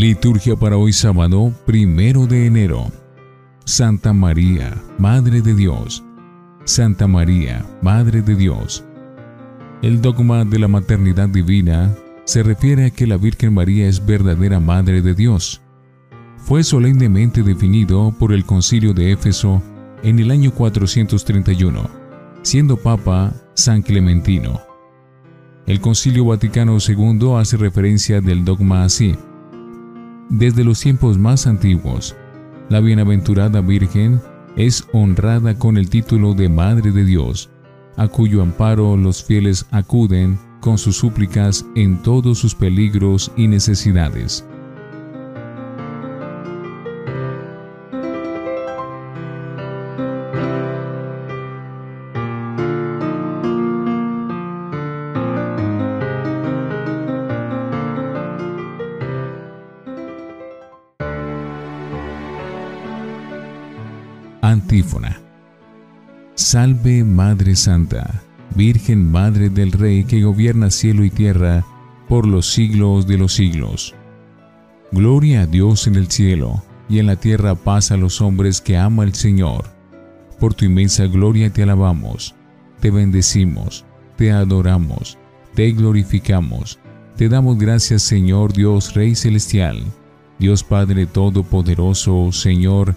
Liturgia para hoy sábado, primero de enero. Santa María, Madre de Dios. Santa María, Madre de Dios. El dogma de la maternidad divina se refiere a que la Virgen María es verdadera Madre de Dios. Fue solemnemente definido por el Concilio de Éfeso en el año 431, siendo Papa San Clementino. El Concilio Vaticano II hace referencia del dogma así. Desde los tiempos más antiguos, la bienaventurada Virgen es honrada con el título de Madre de Dios, a cuyo amparo los fieles acuden con sus súplicas en todos sus peligros y necesidades. Antífona. Salve Madre Santa, Virgen Madre del Rey que gobierna cielo y tierra por los siglos de los siglos. Gloria a Dios en el cielo y en la tierra paz a los hombres que ama el Señor. Por tu inmensa gloria te alabamos, te bendecimos, te adoramos, te glorificamos, te damos gracias Señor Dios Rey Celestial, Dios Padre Todopoderoso, Señor,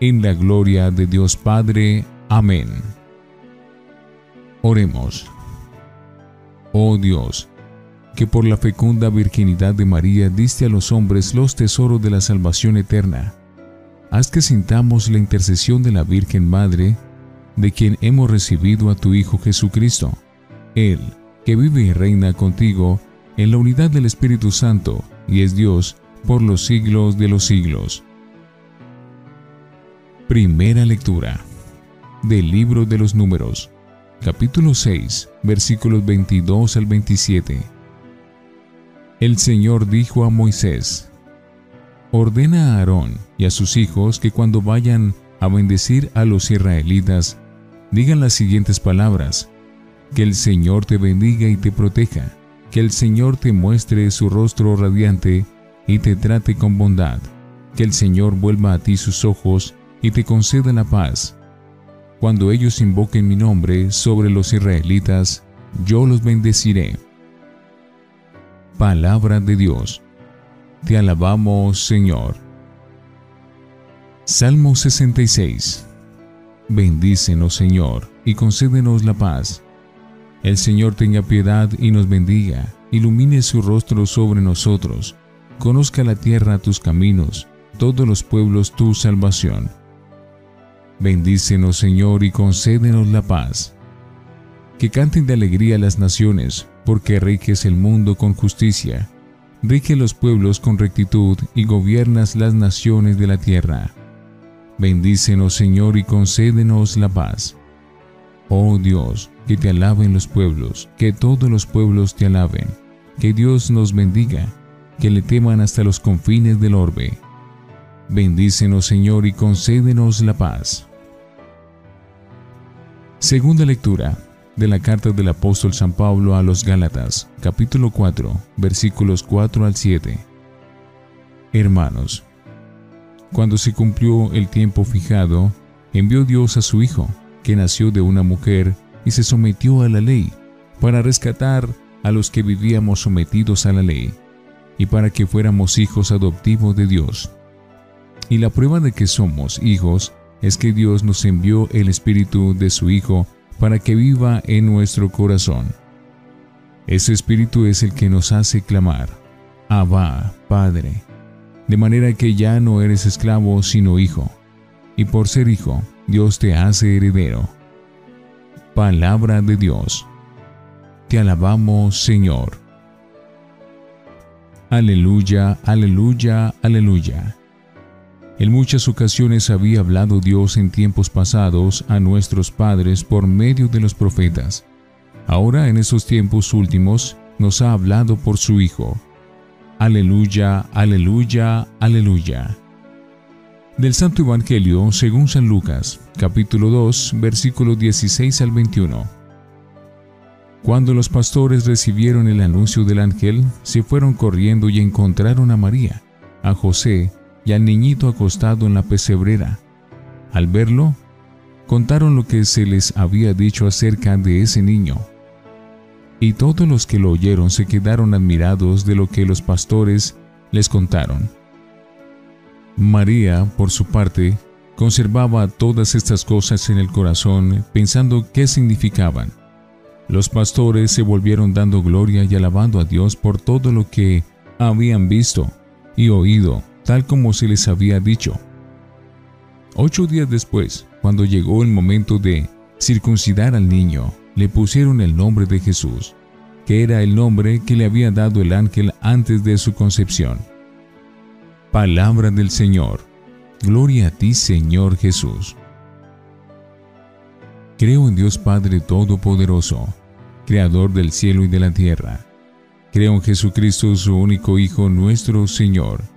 en la gloria de Dios Padre. Amén. Oremos. Oh Dios, que por la fecunda virginidad de María diste a los hombres los tesoros de la salvación eterna, haz que sintamos la intercesión de la Virgen Madre, de quien hemos recibido a tu Hijo Jesucristo, Él, que vive y reina contigo en la unidad del Espíritu Santo y es Dios por los siglos de los siglos. Primera lectura del libro de los números, capítulo 6, versículos 22 al 27. El Señor dijo a Moisés, Ordena a Aarón y a sus hijos que cuando vayan a bendecir a los israelitas, digan las siguientes palabras, que el Señor te bendiga y te proteja, que el Señor te muestre su rostro radiante y te trate con bondad, que el Señor vuelva a ti sus ojos y te conceda la paz. Cuando ellos invoquen mi nombre sobre los israelitas, yo los bendeciré. Palabra de Dios. Te alabamos, Señor. Salmo 66. Bendícenos, Señor, y concédenos la paz. El Señor tenga piedad y nos bendiga, ilumine su rostro sobre nosotros, conozca la tierra tus caminos, todos los pueblos tu salvación. Bendícenos, Señor, y concédenos la paz. Que canten de alegría las naciones, porque riges el mundo con justicia. Rige los pueblos con rectitud y gobiernas las naciones de la tierra. Bendícenos, Señor, y concédenos la paz. Oh Dios, que te alaben los pueblos, que todos los pueblos te alaben. Que Dios nos bendiga, que le teman hasta los confines del orbe. Bendícenos, Señor, y concédenos la paz. Segunda lectura de la carta del apóstol San Pablo a los Gálatas, capítulo 4, versículos 4 al 7. Hermanos, cuando se cumplió el tiempo fijado, envió Dios a su Hijo, que nació de una mujer y se sometió a la ley, para rescatar a los que vivíamos sometidos a la ley, y para que fuéramos hijos adoptivos de Dios. Y la prueba de que somos hijos es que Dios nos envió el Espíritu de su Hijo para que viva en nuestro corazón. Ese Espíritu es el que nos hace clamar, Abba, Padre, de manera que ya no eres esclavo sino hijo, y por ser hijo, Dios te hace heredero. Palabra de Dios. Te alabamos, Señor. Aleluya, aleluya, aleluya. En muchas ocasiones había hablado Dios en tiempos pasados a nuestros padres por medio de los profetas. Ahora en estos tiempos últimos nos ha hablado por su Hijo. Aleluya, aleluya, aleluya. Del Santo Evangelio según San Lucas, capítulo 2, versículos 16 al 21. Cuando los pastores recibieron el anuncio del ángel, se fueron corriendo y encontraron a María, a José y al niñito acostado en la pesebrera. Al verlo, contaron lo que se les había dicho acerca de ese niño. Y todos los que lo oyeron se quedaron admirados de lo que los pastores les contaron. María, por su parte, conservaba todas estas cosas en el corazón pensando qué significaban. Los pastores se volvieron dando gloria y alabando a Dios por todo lo que habían visto y oído tal como se les había dicho. Ocho días después, cuando llegó el momento de circuncidar al niño, le pusieron el nombre de Jesús, que era el nombre que le había dado el ángel antes de su concepción. Palabra del Señor. Gloria a ti, Señor Jesús. Creo en Dios Padre Todopoderoso, Creador del cielo y de la tierra. Creo en Jesucristo, su único Hijo, nuestro Señor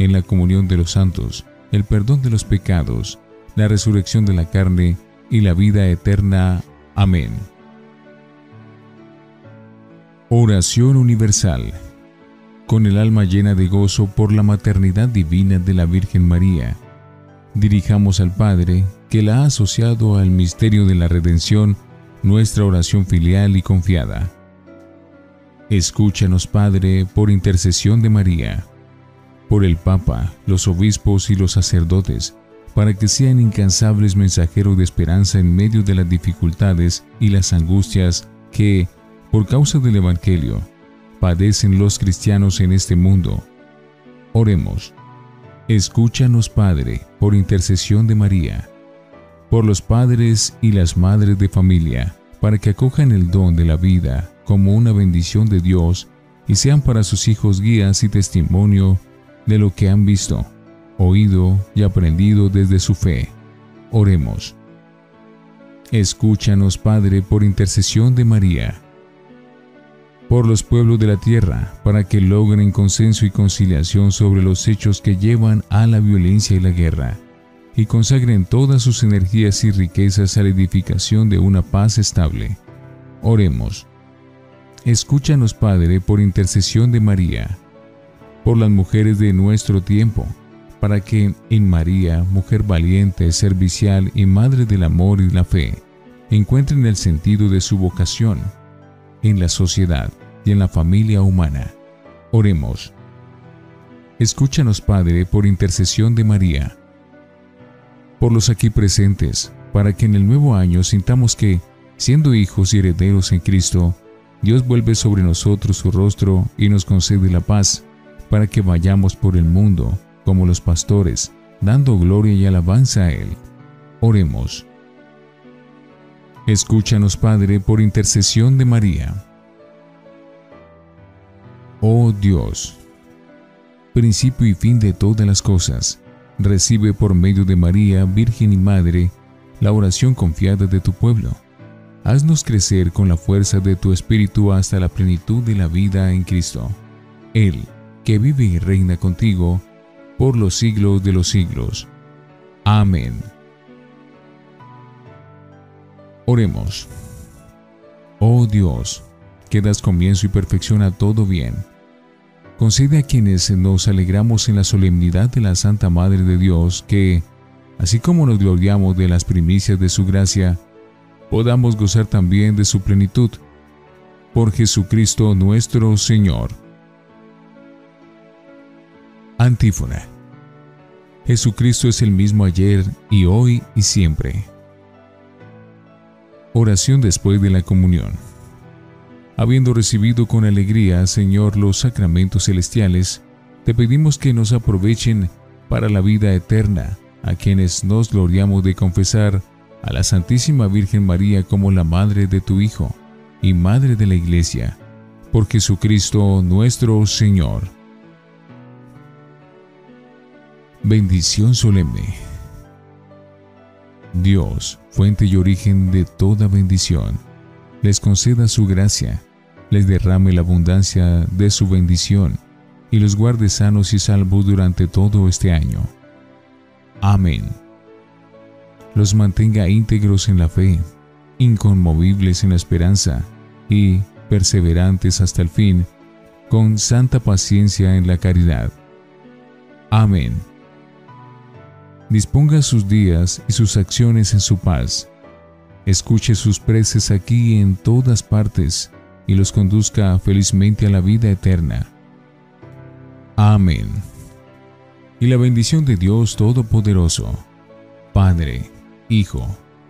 en la comunión de los santos, el perdón de los pecados, la resurrección de la carne y la vida eterna. Amén. Oración universal. Con el alma llena de gozo por la maternidad divina de la Virgen María, dirijamos al Padre, que la ha asociado al misterio de la redención, nuestra oración filial y confiada. Escúchanos, Padre, por intercesión de María por el Papa, los obispos y los sacerdotes, para que sean incansables mensajeros de esperanza en medio de las dificultades y las angustias que, por causa del Evangelio, padecen los cristianos en este mundo. Oremos. Escúchanos, Padre, por intercesión de María, por los padres y las madres de familia, para que acojan el don de la vida como una bendición de Dios y sean para sus hijos guías y testimonio de lo que han visto, oído y aprendido desde su fe. Oremos. Escúchanos, Padre, por intercesión de María, por los pueblos de la tierra, para que logren consenso y conciliación sobre los hechos que llevan a la violencia y la guerra, y consagren todas sus energías y riquezas a la edificación de una paz estable. Oremos. Escúchanos, Padre, por intercesión de María, por las mujeres de nuestro tiempo, para que en María, mujer valiente, servicial y madre del amor y la fe, encuentren el sentido de su vocación en la sociedad y en la familia humana. Oremos. Escúchanos, Padre, por intercesión de María, por los aquí presentes, para que en el nuevo año sintamos que, siendo hijos y herederos en Cristo, Dios vuelve sobre nosotros su rostro y nos concede la paz para que vayamos por el mundo como los pastores, dando gloria y alabanza a Él. Oremos. Escúchanos, Padre, por intercesión de María. Oh Dios, principio y fin de todas las cosas, recibe por medio de María, Virgen y Madre, la oración confiada de tu pueblo. Haznos crecer con la fuerza de tu Espíritu hasta la plenitud de la vida en Cristo. Él, que vive y reina contigo por los siglos de los siglos. Amén. Oremos. Oh Dios, que das comienzo y perfección a todo bien, concede a quienes nos alegramos en la solemnidad de la Santa Madre de Dios que, así como nos gloriamos de las primicias de su gracia, podamos gozar también de su plenitud. Por Jesucristo nuestro Señor. Antífona. Jesucristo es el mismo ayer y hoy y siempre. Oración después de la comunión. Habiendo recibido con alegría, Señor, los sacramentos celestiales, te pedimos que nos aprovechen para la vida eterna, a quienes nos gloriamos de confesar a la Santísima Virgen María como la Madre de tu Hijo y Madre de la Iglesia, por Jesucristo nuestro Señor. Bendición solemne. Dios, fuente y origen de toda bendición, les conceda su gracia, les derrame la abundancia de su bendición y los guarde sanos y salvos durante todo este año. Amén. Los mantenga íntegros en la fe, inconmovibles en la esperanza y perseverantes hasta el fin, con santa paciencia en la caridad. Amén. Disponga sus días y sus acciones en su paz. Escuche sus preces aquí y en todas partes y los conduzca felizmente a la vida eterna. Amén. Y la bendición de Dios Todopoderoso, Padre, Hijo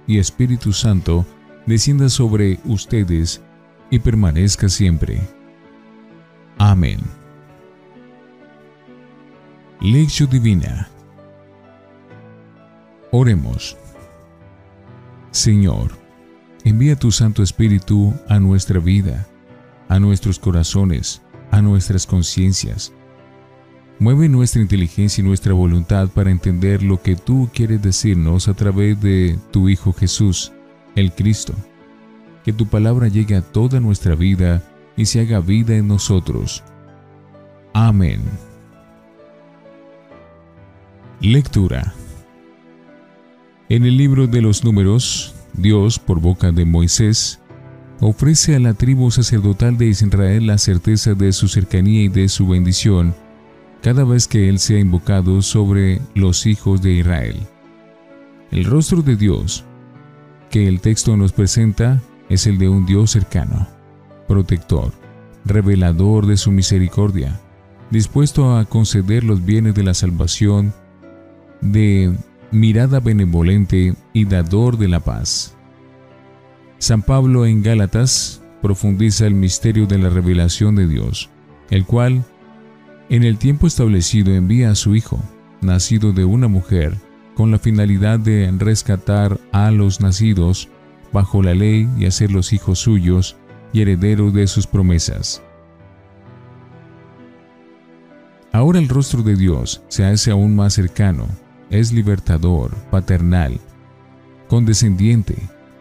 y Espíritu Santo, descienda sobre ustedes y permanezca siempre. Amén. Lección Divina Oremos. Señor, envía tu Santo Espíritu a nuestra vida, a nuestros corazones, a nuestras conciencias. Mueve nuestra inteligencia y nuestra voluntad para entender lo que tú quieres decirnos a través de tu Hijo Jesús, el Cristo. Que tu palabra llegue a toda nuestra vida y se haga vida en nosotros. Amén. Lectura en el libro de los números, Dios, por boca de Moisés, ofrece a la tribu sacerdotal de Israel la certeza de su cercanía y de su bendición cada vez que Él sea invocado sobre los hijos de Israel. El rostro de Dios que el texto nos presenta es el de un Dios cercano, protector, revelador de su misericordia, dispuesto a conceder los bienes de la salvación, de mirada benevolente y dador de la paz. San Pablo en Gálatas profundiza el misterio de la revelación de Dios, el cual, en el tiempo establecido, envía a su Hijo, nacido de una mujer, con la finalidad de rescatar a los nacidos bajo la ley y hacerlos hijos suyos y herederos de sus promesas. Ahora el rostro de Dios se hace aún más cercano es libertador, paternal, condescendiente,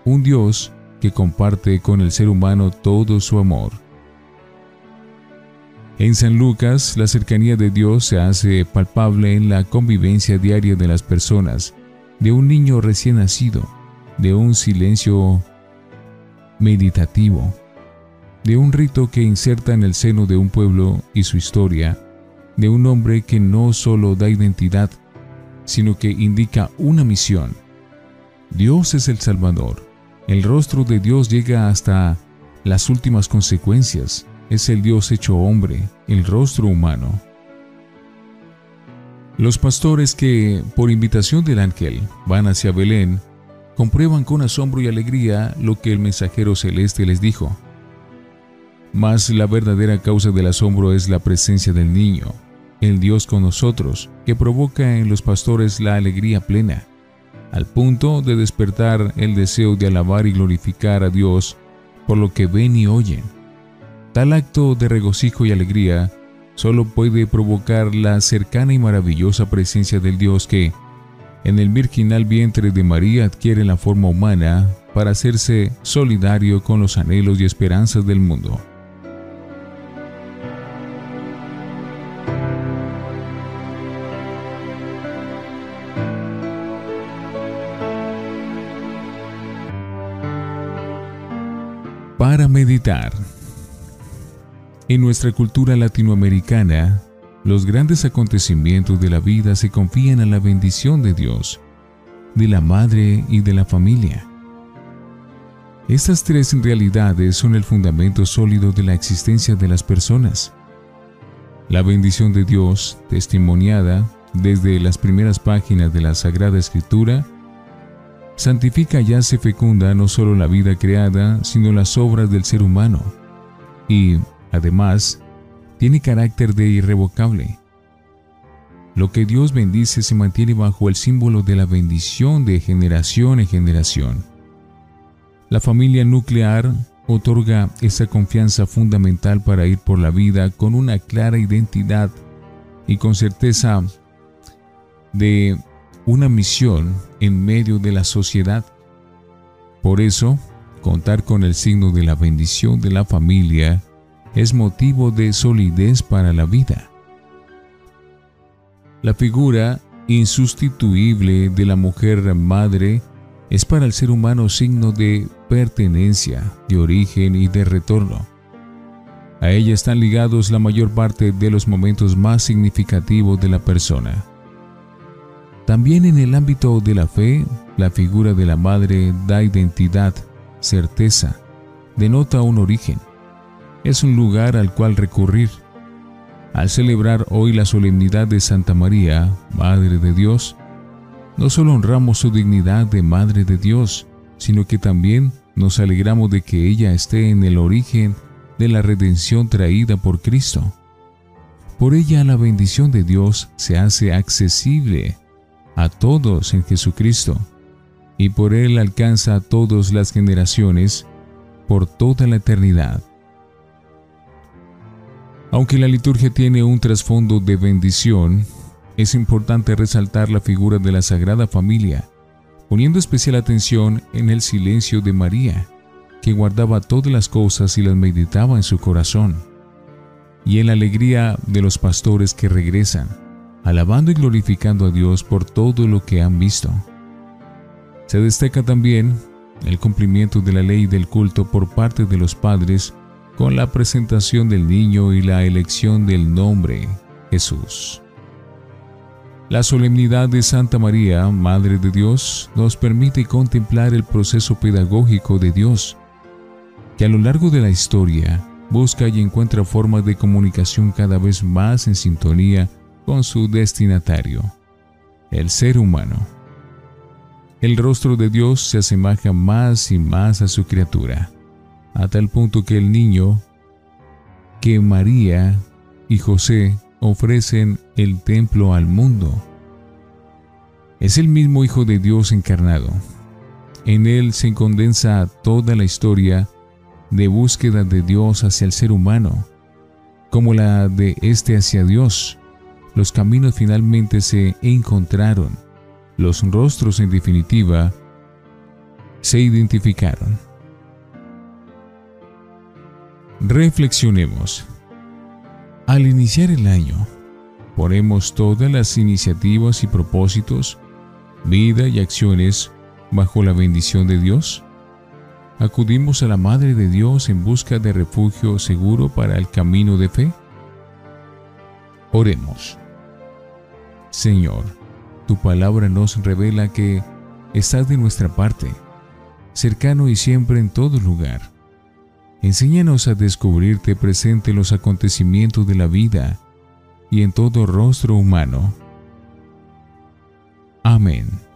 un Dios que comparte con el ser humano todo su amor. En San Lucas, la cercanía de Dios se hace palpable en la convivencia diaria de las personas, de un niño recién nacido, de un silencio meditativo, de un rito que inserta en el seno de un pueblo y su historia, de un hombre que no solo da identidad, sino que indica una misión. Dios es el Salvador. El rostro de Dios llega hasta las últimas consecuencias. Es el Dios hecho hombre, el rostro humano. Los pastores que, por invitación del ángel, van hacia Belén, comprueban con asombro y alegría lo que el mensajero celeste les dijo. Mas la verdadera causa del asombro es la presencia del niño, el Dios con nosotros, que provoca en los pastores la alegría plena, al punto de despertar el deseo de alabar y glorificar a Dios por lo que ven y oyen. Tal acto de regocijo y alegría solo puede provocar la cercana y maravillosa presencia del Dios que, en el virginal vientre de María, adquiere la forma humana para hacerse solidario con los anhelos y esperanzas del mundo. Para meditar. En nuestra cultura latinoamericana, los grandes acontecimientos de la vida se confían a la bendición de Dios, de la madre y de la familia. Estas tres realidades son el fundamento sólido de la existencia de las personas. La bendición de Dios, testimoniada, desde las primeras páginas de la Sagrada Escritura, santifica y hace fecunda no solo la vida creada, sino las obras del ser humano, y, además, tiene carácter de irrevocable. Lo que Dios bendice se mantiene bajo el símbolo de la bendición de generación en generación. La familia nuclear otorga esa confianza fundamental para ir por la vida con una clara identidad y con certeza de una misión en medio de la sociedad. Por eso, contar con el signo de la bendición de la familia es motivo de solidez para la vida. La figura insustituible de la mujer madre es para el ser humano signo de pertenencia, de origen y de retorno. A ella están ligados la mayor parte de los momentos más significativos de la persona. También en el ámbito de la fe, la figura de la madre da identidad, certeza, denota un origen. Es un lugar al cual recurrir al celebrar hoy la solemnidad de Santa María, Madre de Dios, no solo honramos su dignidad de Madre de Dios, sino que también nos alegramos de que ella esté en el origen de la redención traída por Cristo. Por ella la bendición de Dios se hace accesible a todos en Jesucristo, y por Él alcanza a todas las generaciones por toda la eternidad. Aunque la liturgia tiene un trasfondo de bendición, es importante resaltar la figura de la Sagrada Familia, poniendo especial atención en el silencio de María, que guardaba todas las cosas y las meditaba en su corazón, y en la alegría de los pastores que regresan, alabando y glorificando a Dios por todo lo que han visto. Se destaca también el cumplimiento de la ley del culto por parte de los padres con la presentación del niño y la elección del nombre Jesús. La solemnidad de Santa María, Madre de Dios, nos permite contemplar el proceso pedagógico de Dios, que a lo largo de la historia busca y encuentra formas de comunicación cada vez más en sintonía con su destinatario, el ser humano. El rostro de Dios se asemeja más y más a su criatura a tal punto que el niño que María y José ofrecen el templo al mundo. Es el mismo Hijo de Dios encarnado. En él se condensa toda la historia de búsqueda de Dios hacia el ser humano, como la de éste hacia Dios. Los caminos finalmente se encontraron, los rostros en definitiva se identificaron. Reflexionemos. Al iniciar el año, ponemos todas las iniciativas y propósitos, vida y acciones bajo la bendición de Dios. Acudimos a la Madre de Dios en busca de refugio seguro para el camino de fe. Oremos. Señor, tu palabra nos revela que estás de nuestra parte, cercano y siempre en todo lugar Enséñanos a descubrirte presente en los acontecimientos de la vida y en todo rostro humano. Amén.